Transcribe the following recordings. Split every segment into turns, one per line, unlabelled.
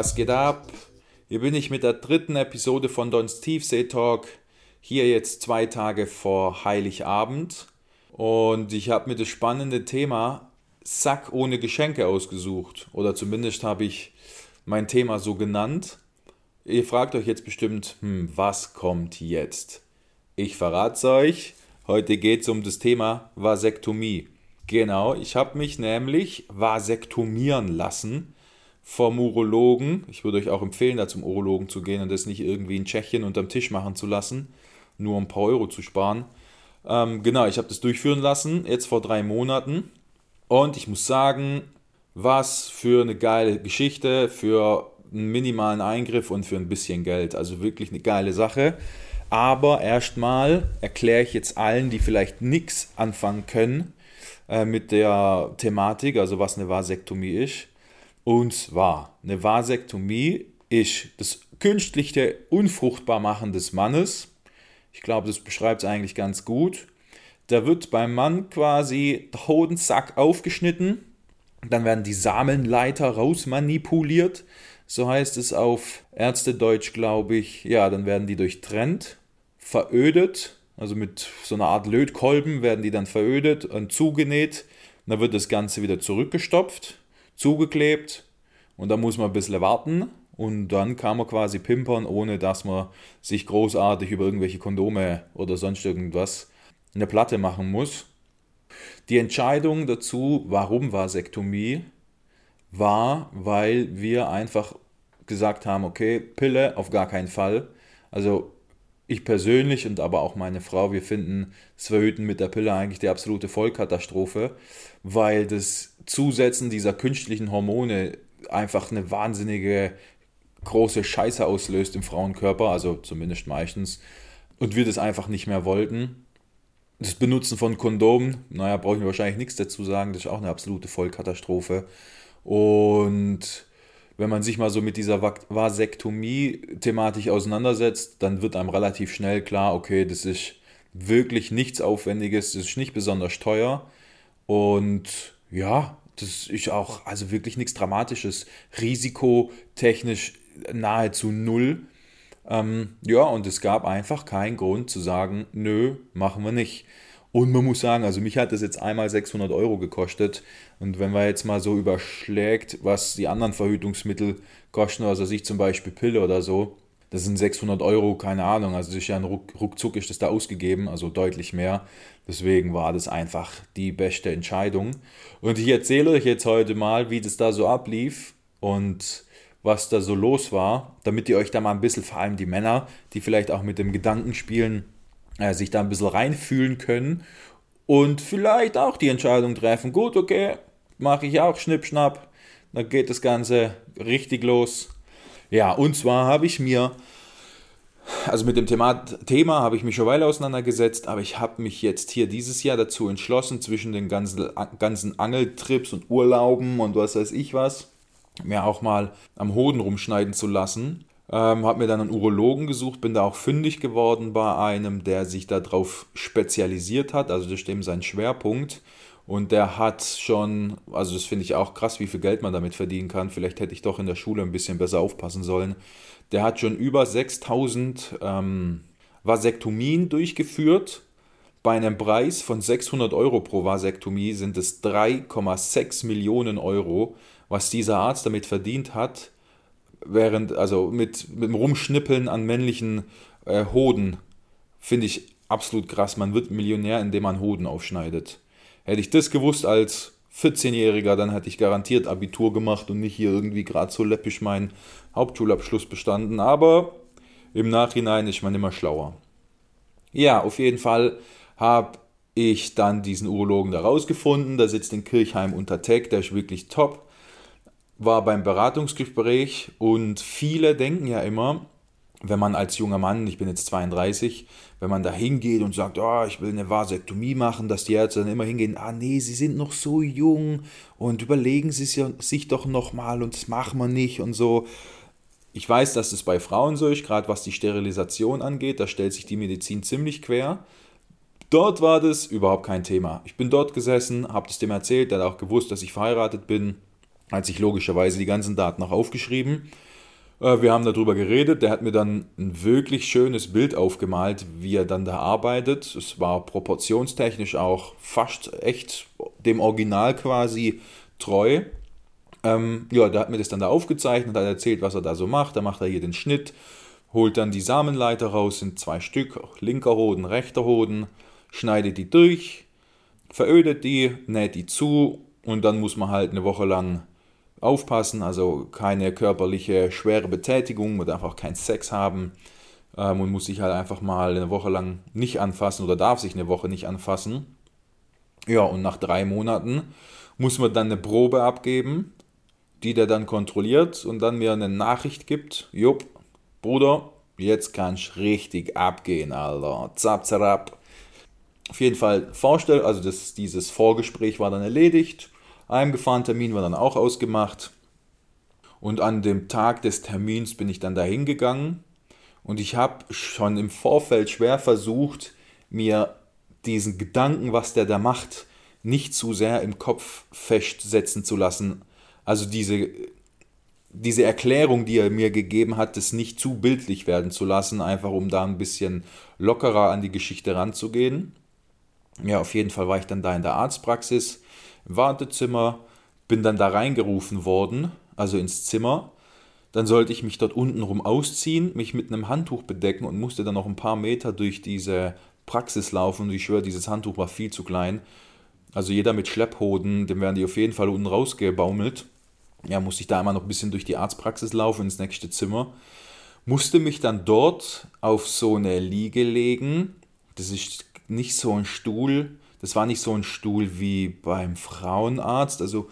was geht ab? Hier bin ich mit der dritten Episode von Dons Tiefsee Talk. Hier jetzt zwei Tage vor Heiligabend. Und ich habe mir das spannende Thema Sack ohne Geschenke ausgesucht. Oder zumindest habe ich mein Thema so genannt. Ihr fragt euch jetzt bestimmt, hm, was kommt jetzt? Ich verrate es euch. Heute geht es um das Thema Vasektomie. Genau, ich habe mich nämlich vasektomieren lassen vom Urologen. Ich würde euch auch empfehlen, da zum Urologen zu gehen und das nicht irgendwie in Tschechien unterm Tisch machen zu lassen, nur um ein paar Euro zu sparen. Ähm, genau, ich habe das durchführen lassen, jetzt vor drei Monaten. Und ich muss sagen, was für eine geile Geschichte, für einen minimalen Eingriff und für ein bisschen Geld. Also wirklich eine geile Sache. Aber erstmal erkläre ich jetzt allen, die vielleicht nichts anfangen können äh, mit der Thematik, also was eine Vasektomie ist. Und zwar, eine Vasektomie ist das künstliche Unfruchtbarmachen des Mannes. Ich glaube, das beschreibt es eigentlich ganz gut. Da wird beim Mann quasi der Hodensack aufgeschnitten, dann werden die Samenleiter rausmanipuliert, so heißt es auf Ärztedeutsch, glaube ich. Ja, dann werden die durchtrennt, verödet, also mit so einer Art Lötkolben werden die dann verödet und zugenäht. Dann wird das Ganze wieder zurückgestopft, zugeklebt und dann muss man ein bisschen warten und dann kann man quasi pimpern, ohne dass man sich großartig über irgendwelche Kondome oder sonst irgendwas eine Platte machen muss. Die Entscheidung dazu, warum Vasektomie, war, weil wir einfach gesagt haben, okay, Pille auf gar keinen Fall. Also ich persönlich und aber auch meine Frau, wir finden das Verhüten mit der Pille eigentlich die absolute Vollkatastrophe, weil das Zusetzen dieser künstlichen Hormone einfach eine wahnsinnige große Scheiße auslöst im Frauenkörper, also zumindest meistens, und wir das einfach nicht mehr wollten. Das Benutzen von Kondomen, naja, brauche ich wahrscheinlich nichts dazu sagen, das ist auch eine absolute Vollkatastrophe. Und wenn man sich mal so mit dieser Vasektomie-Thematik auseinandersetzt, dann wird einem relativ schnell klar, okay, das ist wirklich nichts Aufwendiges, das ist nicht besonders teuer. Und ja, das ist auch also wirklich nichts Dramatisches. Risikotechnisch nahezu null. Ähm, ja, und es gab einfach keinen Grund zu sagen, nö, machen wir nicht. Und man muss sagen, also mich hat das jetzt einmal 600 Euro gekostet. Und wenn man jetzt mal so überschlägt, was die anderen Verhütungsmittel kosten, also sich zum Beispiel Pille oder so, das sind 600 Euro, keine Ahnung. Also ja ein Ruck, ruckzuck ist das da ausgegeben, also deutlich mehr. Deswegen war das einfach die beste Entscheidung. Und ich erzähle euch jetzt heute mal, wie das da so ablief und was da so los war, damit ihr euch da mal ein bisschen, vor allem die Männer, die vielleicht auch mit dem Gedanken spielen, äh, sich da ein bisschen reinfühlen können und vielleicht auch die Entscheidung treffen, gut, okay, mache ich auch Schnippschnapp, dann geht das Ganze richtig los. Ja, und zwar habe ich mir, also mit dem Thema, Thema habe ich mich schon Weile auseinandergesetzt, aber ich habe mich jetzt hier dieses Jahr dazu entschlossen, zwischen den ganzen, ganzen Angeltrips und Urlauben und was weiß ich was, mir auch mal am Hoden rumschneiden zu lassen. Ähm, habe mir dann einen Urologen gesucht, bin da auch fündig geworden bei einem, der sich darauf spezialisiert hat. Also das ist eben sein Schwerpunkt. Und der hat schon, also das finde ich auch krass, wie viel Geld man damit verdienen kann. Vielleicht hätte ich doch in der Schule ein bisschen besser aufpassen sollen. Der hat schon über 6000 ähm, Vasektomien durchgeführt. Bei einem Preis von 600 Euro pro Vasektomie sind es 3,6 Millionen Euro, was dieser Arzt damit verdient hat während, also mit, mit dem Rumschnippeln an männlichen äh, Hoden, finde ich absolut krass. Man wird Millionär, indem man Hoden aufschneidet. Hätte ich das gewusst als 14-Jähriger, dann hätte ich garantiert Abitur gemacht und nicht hier irgendwie gerade so läppisch meinen Hauptschulabschluss bestanden. Aber im Nachhinein ist man immer schlauer. Ja, auf jeden Fall habe ich dann diesen Urologen da rausgefunden. Der sitzt in Kirchheim unter Tech, der ist wirklich top war beim Beratungsgespräch und viele denken ja immer, wenn man als junger Mann, ich bin jetzt 32, wenn man da hingeht und sagt, oh, ich will eine Vasektomie machen, dass die Ärzte dann immer hingehen, ah nee, sie sind noch so jung und überlegen sie sich doch nochmal und das machen wir nicht und so. Ich weiß, dass das bei Frauen so ist, gerade was die Sterilisation angeht, da stellt sich die Medizin ziemlich quer. Dort war das überhaupt kein Thema. Ich bin dort gesessen, habe das dem erzählt, der hat auch gewusst, dass ich verheiratet bin, hat sich logischerweise die ganzen Daten auch aufgeschrieben wir haben darüber geredet. Der hat mir dann ein wirklich schönes Bild aufgemalt, wie er dann da arbeitet. Es war proportionstechnisch auch fast echt dem Original quasi treu. Ähm, ja, der hat mir das dann da aufgezeichnet, hat erzählt, was er da so macht. Da macht er hier den Schnitt, holt dann die Samenleiter raus, sind zwei Stück, linker Hoden, rechter Hoden, schneidet die durch, verödet die, näht die zu und dann muss man halt eine Woche lang aufpassen, also keine körperliche schwere Betätigung, man darf auch keinen Sex haben ähm, und muss sich halt einfach mal eine Woche lang nicht anfassen oder darf sich eine Woche nicht anfassen. Ja, und nach drei Monaten muss man dann eine Probe abgeben, die der dann kontrolliert und dann mir eine Nachricht gibt, jupp, Bruder, jetzt kannst du richtig abgehen, Alter. Zap, zap. Auf jeden Fall vorstellen, also das, dieses Vorgespräch war dann erledigt Heimgefahren-Termin war dann auch ausgemacht. Und an dem Tag des Termins bin ich dann da hingegangen und ich habe schon im Vorfeld schwer versucht, mir diesen Gedanken, was der da macht, nicht zu sehr im Kopf festsetzen zu lassen. Also diese, diese Erklärung, die er mir gegeben hat, das nicht zu bildlich werden zu lassen, einfach um da ein bisschen lockerer an die Geschichte ranzugehen. Ja, auf jeden Fall war ich dann da in der Arztpraxis Wartezimmer, bin dann da reingerufen worden, also ins Zimmer. Dann sollte ich mich dort unten rum ausziehen, mich mit einem Handtuch bedecken und musste dann noch ein paar Meter durch diese Praxis laufen. Und ich schwöre, dieses Handtuch war viel zu klein. Also jeder mit Schlepphoden, dem werden die auf jeden Fall unten rausgebaumelt. Ja, musste ich da einmal noch ein bisschen durch die Arztpraxis laufen ins nächste Zimmer. Musste mich dann dort auf so eine Liege legen. Das ist nicht so ein Stuhl, das war nicht so ein Stuhl wie beim Frauenarzt. Also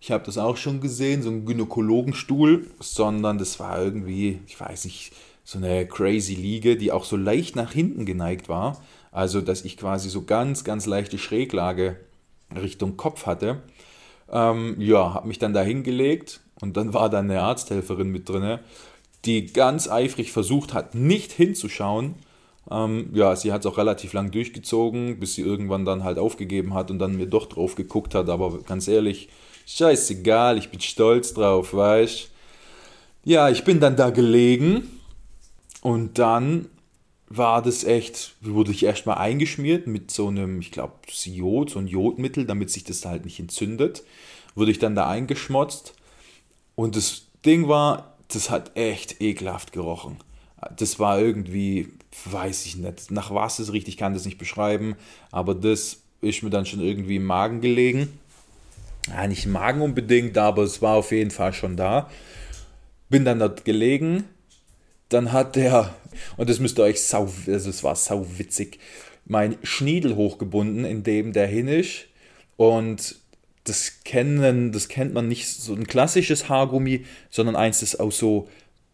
ich habe das auch schon gesehen, so ein Gynäkologenstuhl, sondern das war irgendwie, ich weiß nicht, so eine crazy Liege, die auch so leicht nach hinten geneigt war. Also dass ich quasi so ganz, ganz leichte Schräglage Richtung Kopf hatte. Ähm, ja, habe mich dann da hingelegt und dann war da eine Arzthelferin mit drin, die ganz eifrig versucht hat, nicht hinzuschauen ähm, ja, sie hat es auch relativ lang durchgezogen, bis sie irgendwann dann halt aufgegeben hat und dann mir doch drauf geguckt hat. Aber ganz ehrlich, scheißegal, ich bin stolz drauf, weißt Ja, ich bin dann da gelegen und dann war das echt, wurde ich erstmal eingeschmiert mit so einem, ich glaube, Jod, so ein Jodmittel, damit sich das halt nicht entzündet. Wurde ich dann da eingeschmotzt und das Ding war, das hat echt ekelhaft gerochen. Das war irgendwie, weiß ich nicht, nach was es richtig kann das nicht beschreiben, aber das ist mir dann schon irgendwie im Magen gelegen. Ja, nicht im Magen unbedingt, aber es war auf jeden Fall schon da. Bin dann dort gelegen. Dann hat der, und das müsst ihr euch sau, also es war sau witzig, mein Schniedel hochgebunden, in dem der hin ist. Und das kennen, das kennt man nicht so ein klassisches Haargummi, sondern eins, das aus so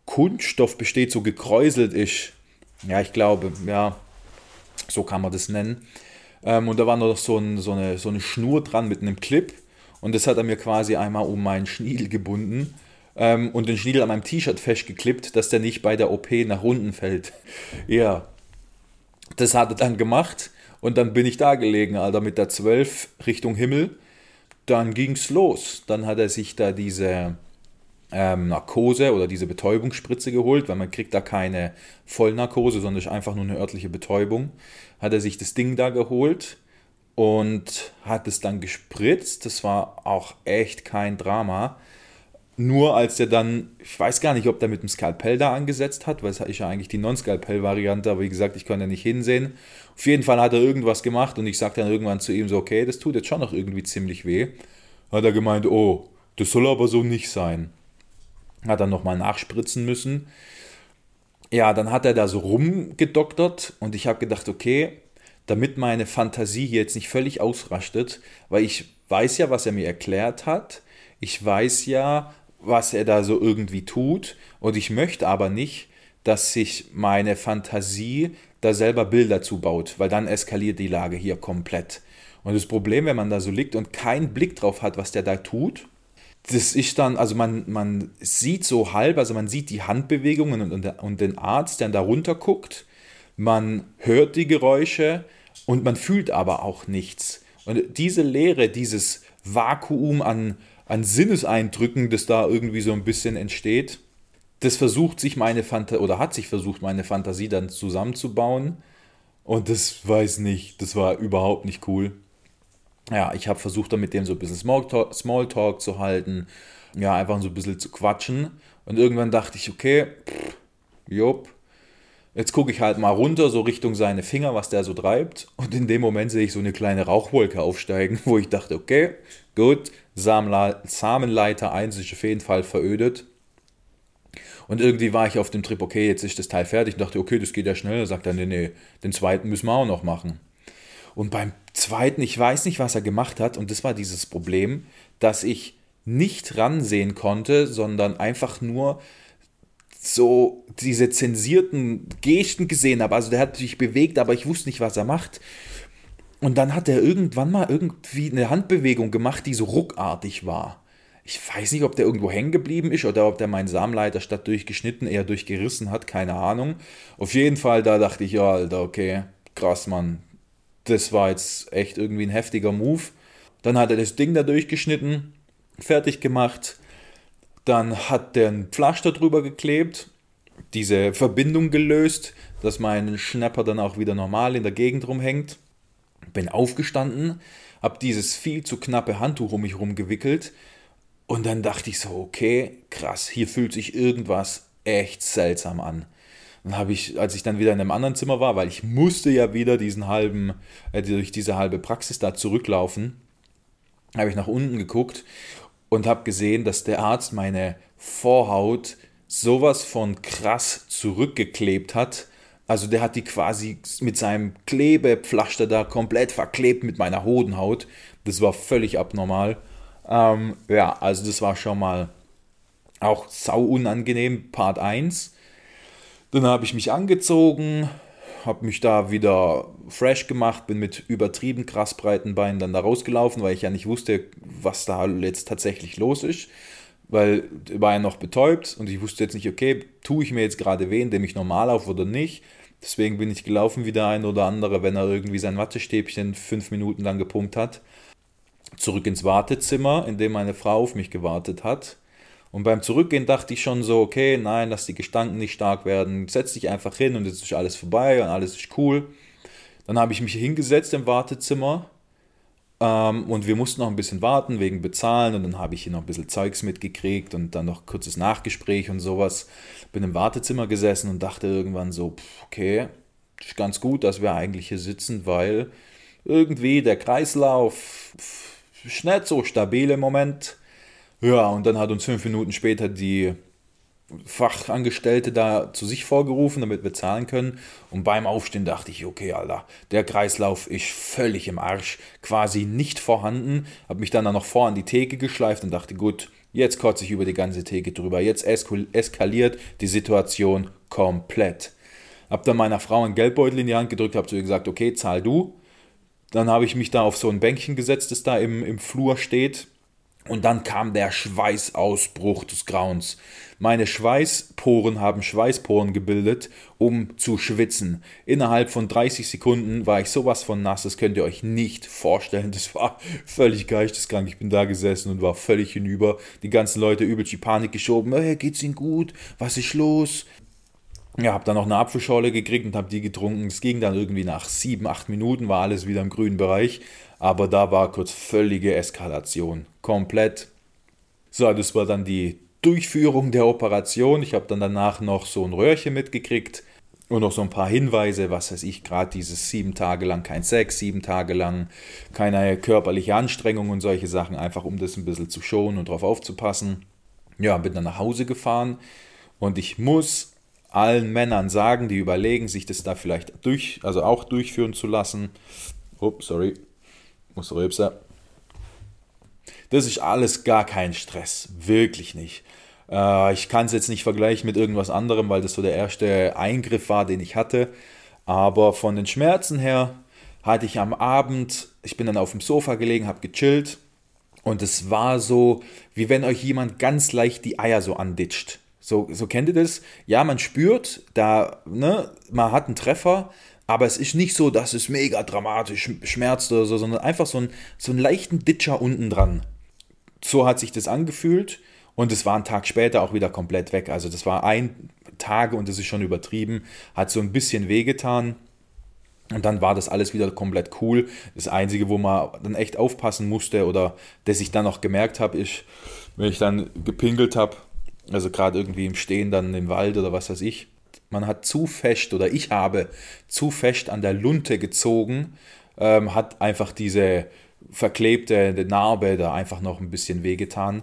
Kunststoff besteht, so gekräuselt ist. Ja, ich glaube, ja, so kann man das nennen. Ähm, und da war noch so, ein, so, eine, so eine Schnur dran mit einem Clip. Und das hat er mir quasi einmal um meinen Schniedel gebunden ähm, und den Schniedel an meinem T-Shirt festgeklippt, dass der nicht bei der OP nach unten fällt. ja, das hat er dann gemacht. Und dann bin ich da gelegen, Alter, mit der 12 Richtung Himmel. Dann ging's los. Dann hat er sich da diese ähm, Narkose oder diese Betäubungsspritze geholt, weil man kriegt da keine Vollnarkose, sondern ist einfach nur eine örtliche Betäubung. Hat er sich das Ding da geholt und hat es dann gespritzt. Das war auch echt kein Drama. Nur als er dann, ich weiß gar nicht, ob der mit dem Skalpell da angesetzt hat, weil es ist ja eigentlich die Non-Skalpell-Variante, aber wie gesagt, ich konnte ja nicht hinsehen. Auf jeden Fall hat er irgendwas gemacht und ich sagte dann irgendwann zu ihm so, okay, das tut jetzt schon noch irgendwie ziemlich weh. Hat er gemeint, oh, das soll aber so nicht sein. Hat dann nochmal nachspritzen müssen. Ja, dann hat er da so rumgedoktert und ich habe gedacht, okay, damit meine Fantasie hier jetzt nicht völlig ausrastet, weil ich weiß ja, was er mir erklärt hat. Ich weiß ja, was er da so irgendwie tut und ich möchte aber nicht, dass sich meine Fantasie da selber Bilder zubaut, weil dann eskaliert die Lage hier komplett. Und das Problem, wenn man da so liegt und keinen Blick drauf hat, was der da tut, das ist dann, also man, man sieht so halb, also man sieht die Handbewegungen und, und, und den Arzt, der da runter guckt, man hört die Geräusche und man fühlt aber auch nichts. Und diese Leere, dieses Vakuum an, an Sinneseindrücken, das da irgendwie so ein bisschen entsteht, das versucht sich meine Fantasie, oder hat sich versucht, meine Fantasie dann zusammenzubauen. Und das weiß nicht, das war überhaupt nicht cool. Ja, ich habe versucht, dann mit dem so ein bisschen Smalltalk, zu halten. Ja, einfach so ein bisschen zu quatschen. Und irgendwann dachte ich, okay, jupp, jetzt gucke ich halt mal runter, so Richtung seine Finger, was der so treibt. Und in dem Moment sehe ich so eine kleine Rauchwolke aufsteigen, wo ich dachte, okay, gut, Samenleiter 1 ist auf jeden Fall verödet. Und irgendwie war ich auf dem Trip, okay, jetzt ist das Teil fertig. Ich dachte, okay, das geht ja schnell. Sagt er, nee, nee, den zweiten müssen wir auch noch machen. Und beim zweiten, ich weiß nicht, was er gemacht hat. Und das war dieses Problem, dass ich nicht ransehen konnte, sondern einfach nur so diese zensierten Gesten gesehen habe. Also der hat sich bewegt, aber ich wusste nicht, was er macht. Und dann hat er irgendwann mal irgendwie eine Handbewegung gemacht, die so ruckartig war. Ich weiß nicht, ob der irgendwo hängen geblieben ist oder ob der meinen Samenleiter statt durchgeschnitten eher durchgerissen hat, keine Ahnung. Auf jeden Fall, da dachte ich, ja, Alter, okay, krass, Mann. Das war jetzt echt irgendwie ein heftiger Move. Dann hat er das Ding da durchgeschnitten, fertig gemacht. Dann hat der ein Pflaster drüber geklebt, diese Verbindung gelöst, dass mein Schnapper dann auch wieder normal in der Gegend rumhängt. Bin aufgestanden, habe dieses viel zu knappe Handtuch um mich herum gewickelt und dann dachte ich so, okay, krass, hier fühlt sich irgendwas echt seltsam an. Dann habe ich, als ich dann wieder in einem anderen Zimmer war, weil ich musste ja wieder diesen halben, äh, durch diese halbe Praxis da zurücklaufen, habe ich nach unten geguckt und habe gesehen, dass der Arzt meine Vorhaut sowas von krass zurückgeklebt hat. Also der hat die quasi mit seinem Klebepflaster da komplett verklebt mit meiner Hodenhaut. Das war völlig abnormal. Ähm, ja, also das war schon mal auch sau unangenehm, Part 1. Dann habe ich mich angezogen, habe mich da wieder fresh gemacht, bin mit übertrieben krass breiten Beinen dann da rausgelaufen, weil ich ja nicht wusste, was da jetzt tatsächlich los ist. Weil war ja noch betäubt und ich wusste jetzt nicht, okay, tue ich mir jetzt gerade weh, indem ich normal auf oder nicht. Deswegen bin ich gelaufen wie der ein oder andere, wenn er irgendwie sein Wattestäbchen fünf Minuten lang gepumpt hat zurück ins Wartezimmer, in dem meine Frau auf mich gewartet hat. Und beim Zurückgehen dachte ich schon so, okay, nein, lass die Gestanken nicht stark werden, setz dich einfach hin und jetzt ist alles vorbei und alles ist cool. Dann habe ich mich hingesetzt im Wartezimmer ähm, und wir mussten noch ein bisschen warten wegen Bezahlen und dann habe ich hier noch ein bisschen Zeugs mitgekriegt und dann noch kurzes Nachgespräch und sowas. Bin im Wartezimmer gesessen und dachte irgendwann so, okay, ist ganz gut, dass wir eigentlich hier sitzen, weil irgendwie der Kreislauf ist nicht so stabil im Moment. Ja, und dann hat uns fünf Minuten später die Fachangestellte da zu sich vorgerufen, damit wir zahlen können. Und beim Aufstehen dachte ich, okay, Alter, der Kreislauf ist völlig im Arsch, quasi nicht vorhanden. Hab mich dann da noch vor an die Theke geschleift und dachte, gut, jetzt kotze ich über die ganze Theke drüber. Jetzt eskaliert die Situation komplett. Hab dann meiner Frau einen Geldbeutel in die Hand gedrückt, hab zu ihr gesagt, okay, zahl du. Dann habe ich mich da auf so ein Bänkchen gesetzt, das da im, im Flur steht. Und dann kam der Schweißausbruch des Grauens. Meine Schweißporen haben Schweißporen gebildet, um zu schwitzen. Innerhalb von 30 Sekunden war ich sowas von nass, das könnt ihr euch nicht vorstellen. Das war völlig geisteskrank. Ich bin da gesessen und war völlig hinüber. Die ganzen Leute übelst die Panik geschoben. Hey, geht's Ihnen gut? Was ist los? Ja, habe dann noch eine Apfelschorle gekriegt und habe die getrunken. Es ging dann irgendwie nach sieben, acht Minuten, war alles wieder im grünen Bereich. Aber da war kurz völlige Eskalation. Komplett. So, das war dann die Durchführung der Operation. Ich habe dann danach noch so ein Röhrchen mitgekriegt und noch so ein paar Hinweise, was weiß ich, gerade dieses sieben Tage lang kein Sex, sieben Tage lang keine körperliche Anstrengung und solche Sachen, einfach um das ein bisschen zu schonen und darauf aufzupassen. Ja, bin dann nach Hause gefahren und ich muss allen Männern sagen, die überlegen, sich das da vielleicht durch, also auch durchführen zu lassen. Oh, sorry, muss rülpsen. Das ist alles gar kein Stress, wirklich nicht. Äh, ich kann es jetzt nicht vergleichen mit irgendwas anderem, weil das so der erste Eingriff war, den ich hatte. Aber von den Schmerzen her hatte ich am Abend, ich bin dann auf dem Sofa gelegen, habe gechillt und es war so, wie wenn euch jemand ganz leicht die Eier so anditscht. So, so kennt ihr das? Ja, man spürt, da, ne, man hat einen Treffer, aber es ist nicht so, dass es mega dramatisch schmerzt oder so, sondern einfach so, ein, so einen leichten Ditcher unten dran. So hat sich das angefühlt und es war einen Tag später auch wieder komplett weg. Also das war ein Tag und das ist schon übertrieben, hat so ein bisschen wehgetan. Und dann war das alles wieder komplett cool. Das Einzige, wo man dann echt aufpassen musste oder das ich dann noch gemerkt habe, ist, wenn ich dann gepinkelt habe, also gerade irgendwie im Stehen dann im Wald oder was weiß ich, man hat zu fest oder ich habe zu fest an der Lunte gezogen, ähm, hat einfach diese verklebte Narbe da einfach noch ein bisschen wehgetan.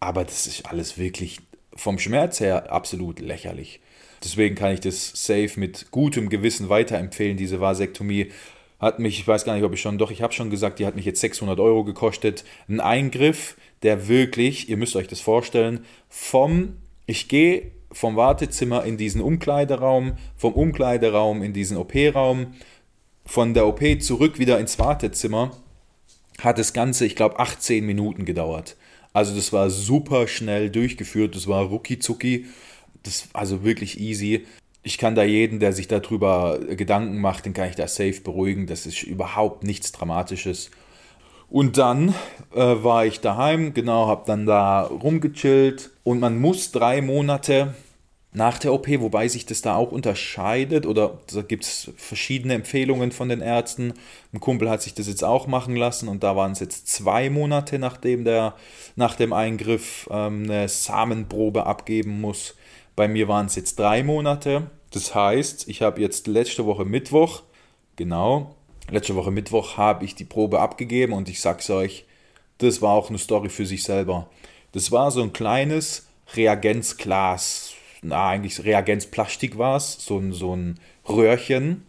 Aber das ist alles wirklich vom Schmerz her absolut lächerlich. Deswegen kann ich das safe mit gutem Gewissen weiterempfehlen. Diese Vasektomie hat mich, ich weiß gar nicht, ob ich schon, doch, ich habe schon gesagt, die hat mich jetzt 600 Euro gekostet. Ein Eingriff, der wirklich, ihr müsst euch das vorstellen, vom, ich gehe vom Wartezimmer in diesen Umkleideraum, vom Umkleideraum in diesen OP-Raum, von der OP zurück wieder ins Wartezimmer, hat das Ganze, ich glaube, 18 Minuten gedauert. Also das war super schnell durchgeführt, das war rucki zucki das also wirklich easy. Ich kann da jeden, der sich darüber Gedanken macht, den kann ich da safe beruhigen. Das ist überhaupt nichts Dramatisches. Und dann äh, war ich daheim, genau, habe dann da rumgechillt. Und man muss drei Monate nach der OP, wobei sich das da auch unterscheidet oder da gibt es verschiedene Empfehlungen von den Ärzten. Ein Kumpel hat sich das jetzt auch machen lassen und da waren es jetzt zwei Monate, nachdem der nach dem Eingriff ähm, eine Samenprobe abgeben muss. Bei mir waren es jetzt drei Monate. Das heißt, ich habe jetzt letzte Woche Mittwoch, genau, letzte Woche Mittwoch habe ich die Probe abgegeben und ich sag's euch, das war auch eine Story für sich selber. Das war so ein kleines Reagenzglas, na eigentlich Reagenzplastik war es, so ein, so ein Röhrchen.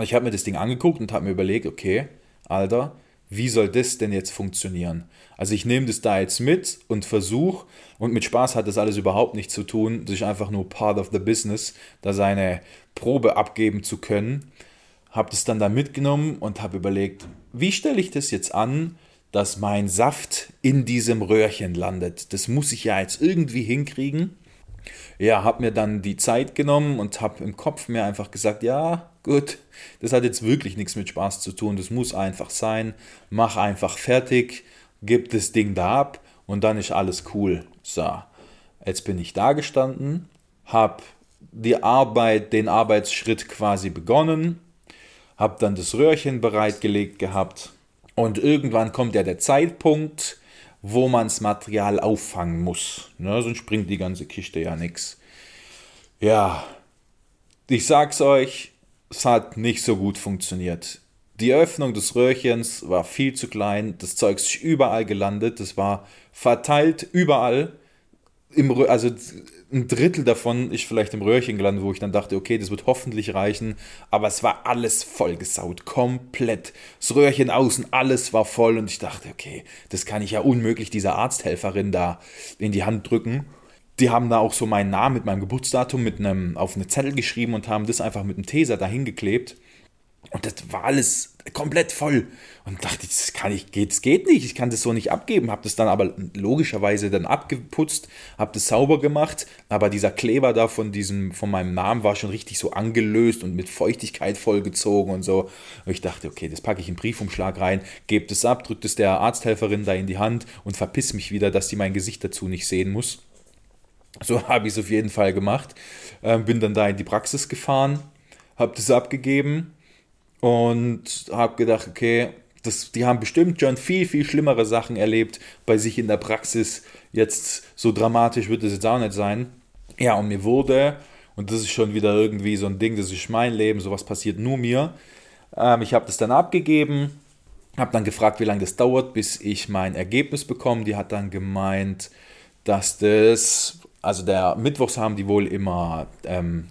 Ich habe mir das Ding angeguckt und habe mir überlegt, okay, Alter, wie soll das denn jetzt funktionieren? Also ich nehme das da jetzt mit und versuche, und mit Spaß hat das alles überhaupt nichts zu tun, das ist einfach nur part of the business, da seine Probe abgeben zu können. Habe das dann da mitgenommen und habe überlegt, wie stelle ich das jetzt an, dass mein Saft in diesem Röhrchen landet? Das muss ich ja jetzt irgendwie hinkriegen. Ja, habe mir dann die Zeit genommen und habe im Kopf mir einfach gesagt, ja, gut, das hat jetzt wirklich nichts mit Spaß zu tun, das muss einfach sein, mach einfach fertig, gib das Ding da ab und dann ist alles cool. So, jetzt bin ich da gestanden, habe die Arbeit, den Arbeitsschritt quasi begonnen, habe dann das Röhrchen bereitgelegt gehabt und irgendwann kommt ja der Zeitpunkt, wo man das Material auffangen muss. Ne, sonst bringt die ganze Kiste ja nichts. Ja, ich sag's euch, es hat nicht so gut funktioniert. Die Öffnung des Röhrchens war viel zu klein, das Zeug ist überall gelandet, das war verteilt überall. Im, also ein Drittel davon ist vielleicht im Röhrchen gelandet, wo ich dann dachte, okay, das wird hoffentlich reichen. Aber es war alles vollgesaut, komplett. Das Röhrchen außen, alles war voll. Und ich dachte, okay, das kann ich ja unmöglich dieser Arzthelferin da in die Hand drücken. Die haben da auch so meinen Namen mit meinem Geburtsdatum mit einem, auf eine Zettel geschrieben und haben das einfach mit einem Taser dahin geklebt. Und das war alles komplett voll. Und dachte, das kann ich, geht, das geht nicht, ich kann das so nicht abgeben. Habe das dann aber logischerweise dann abgeputzt, habe das sauber gemacht. Aber dieser Kleber da von diesem, von meinem Namen war schon richtig so angelöst und mit Feuchtigkeit vollgezogen und so. Und ich dachte, okay, das packe ich in Briefumschlag rein, gebe das ab, drücke das der Arzthelferin da in die Hand und verpiss mich wieder, dass die mein Gesicht dazu nicht sehen muss. So habe ich es auf jeden Fall gemacht. Ähm, bin dann da in die Praxis gefahren, habe das abgegeben und habe gedacht, okay, das, die haben bestimmt schon viel, viel schlimmere Sachen erlebt bei sich in der Praxis. Jetzt so dramatisch wird es jetzt auch nicht sein. Ja, und mir wurde, und das ist schon wieder irgendwie so ein Ding, das ist mein Leben, sowas passiert nur mir. Ähm, ich habe das dann abgegeben, habe dann gefragt, wie lange das dauert, bis ich mein Ergebnis bekomme. Die hat dann gemeint, dass das, also der Mittwochs haben die wohl immer ähm,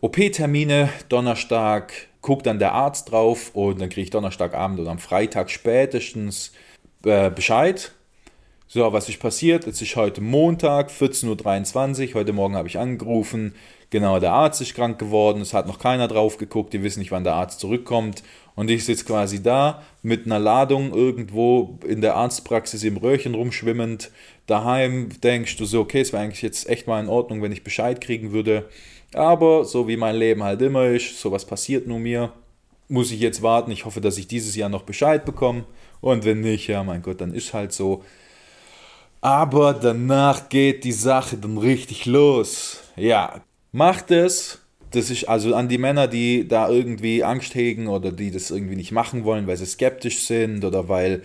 OP-Termine, Donnerstag, guckt dann der Arzt drauf und dann kriege ich Donnerstagabend oder am Freitag spätestens äh, Bescheid. So, was ist passiert? Jetzt ist heute Montag, 14.23 Uhr. Heute Morgen habe ich angerufen. Genau, der Arzt ist krank geworden. Es hat noch keiner drauf geguckt. Die wissen nicht, wann der Arzt zurückkommt. Und ich sitze quasi da mit einer Ladung irgendwo in der Arztpraxis im Röhrchen rumschwimmend. Daheim denkst du so, okay, es wäre eigentlich jetzt echt mal in Ordnung, wenn ich Bescheid kriegen würde. Aber so wie mein Leben halt immer ist, sowas passiert nur mir, muss ich jetzt warten. Ich hoffe, dass ich dieses Jahr noch Bescheid bekomme. Und wenn nicht, ja, mein Gott, dann ist halt so. Aber danach geht die Sache dann richtig los. Ja, macht es. Das ist also an die Männer, die da irgendwie Angst hegen oder die das irgendwie nicht machen wollen, weil sie skeptisch sind oder weil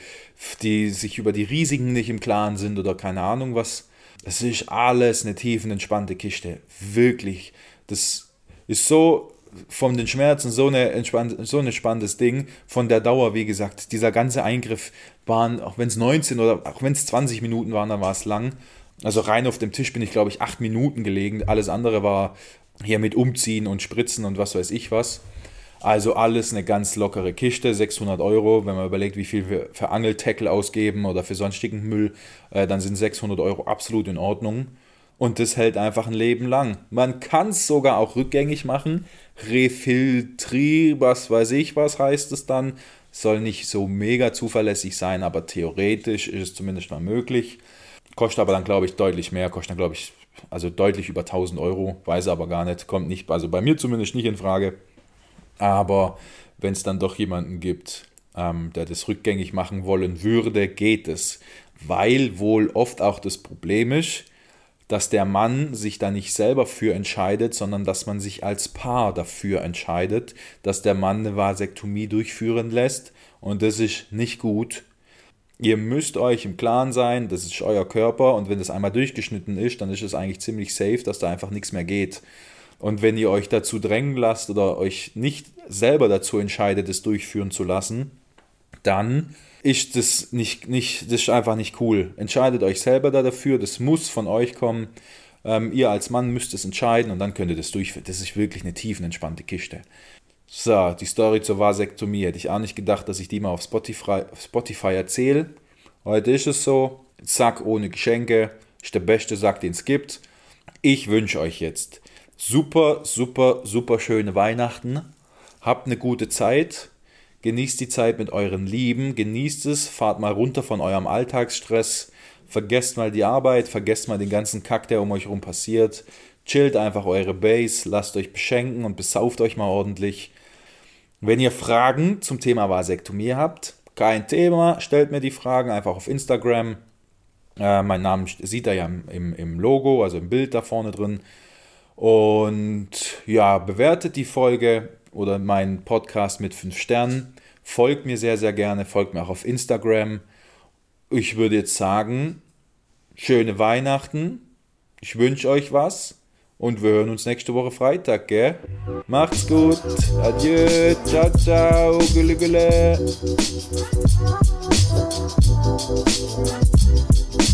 die sich über die Risiken nicht im Klaren sind oder keine Ahnung was. Das ist alles eine tiefenentspannte Kiste. Wirklich. Das ist so von den Schmerzen so, eine so ein entspanntes Ding. Von der Dauer, wie gesagt, dieser ganze Eingriff waren, auch wenn es 19 oder auch wenn es 20 Minuten waren, dann war es lang. Also rein auf dem Tisch bin ich, glaube ich, 8 Minuten gelegen. Alles andere war hier mit Umziehen und Spritzen und was weiß ich was. Also alles eine ganz lockere Kiste, 600 Euro. Wenn man überlegt, wie viel wir für Angeltackle ausgeben oder für sonstigen Müll, äh, dann sind 600 Euro absolut in Ordnung. Und das hält einfach ein Leben lang. Man kann es sogar auch rückgängig machen. Refiltri, was weiß ich, was heißt es dann. Soll nicht so mega zuverlässig sein, aber theoretisch ist es zumindest mal möglich. Kostet aber dann, glaube ich, deutlich mehr. Kostet dann, glaube ich, also deutlich über 1000 Euro. Weiß aber gar nicht. Kommt nicht, also bei mir zumindest nicht in Frage. Aber wenn es dann doch jemanden gibt, ähm, der das rückgängig machen wollen würde, geht es. Weil wohl oft auch das Problem ist, dass der Mann sich da nicht selber für entscheidet, sondern dass man sich als Paar dafür entscheidet, dass der Mann eine Vasektomie durchführen lässt und das ist nicht gut. Ihr müsst euch im Klaren sein, das ist euer Körper und wenn das einmal durchgeschnitten ist, dann ist es eigentlich ziemlich safe, dass da einfach nichts mehr geht. Und wenn ihr euch dazu drängen lasst oder euch nicht selber dazu entscheidet, es durchführen zu lassen, dann ist das nicht, nicht, das ist einfach nicht cool. Entscheidet euch selber da dafür, das muss von euch kommen. Ähm, ihr als Mann müsst es entscheiden und dann könnt ihr das durchführen. Das ist wirklich eine tiefenentspannte Kiste. So, die Story zur Vasektomie hätte ich auch nicht gedacht, dass ich die mal auf Spotify, Spotify erzähle. Heute ist es so, Sack ohne Geschenke, ist der beste Sack, den es gibt. Ich wünsche euch jetzt super, super, super schöne Weihnachten. Habt eine gute Zeit Genießt die Zeit mit euren Lieben, genießt es, fahrt mal runter von eurem Alltagsstress, vergesst mal die Arbeit, vergesst mal den ganzen Kack, der um euch herum passiert. Chillt einfach eure Base, lasst euch beschenken und besauft euch mal ordentlich. Wenn ihr Fragen zum Thema Vasektomie habt, kein Thema, stellt mir die Fragen einfach auf Instagram. Äh, mein Name sieht ihr ja im, im Logo, also im Bild da vorne drin. Und ja, bewertet die Folge oder meinen Podcast mit 5 Sternen. Folgt mir sehr, sehr gerne, folgt mir auch auf Instagram. Ich würde jetzt sagen, schöne Weihnachten. Ich wünsche euch was und wir hören uns nächste Woche Freitag, gell? Macht's gut. Adieu. Ciao, ciao. Gülle, gülle.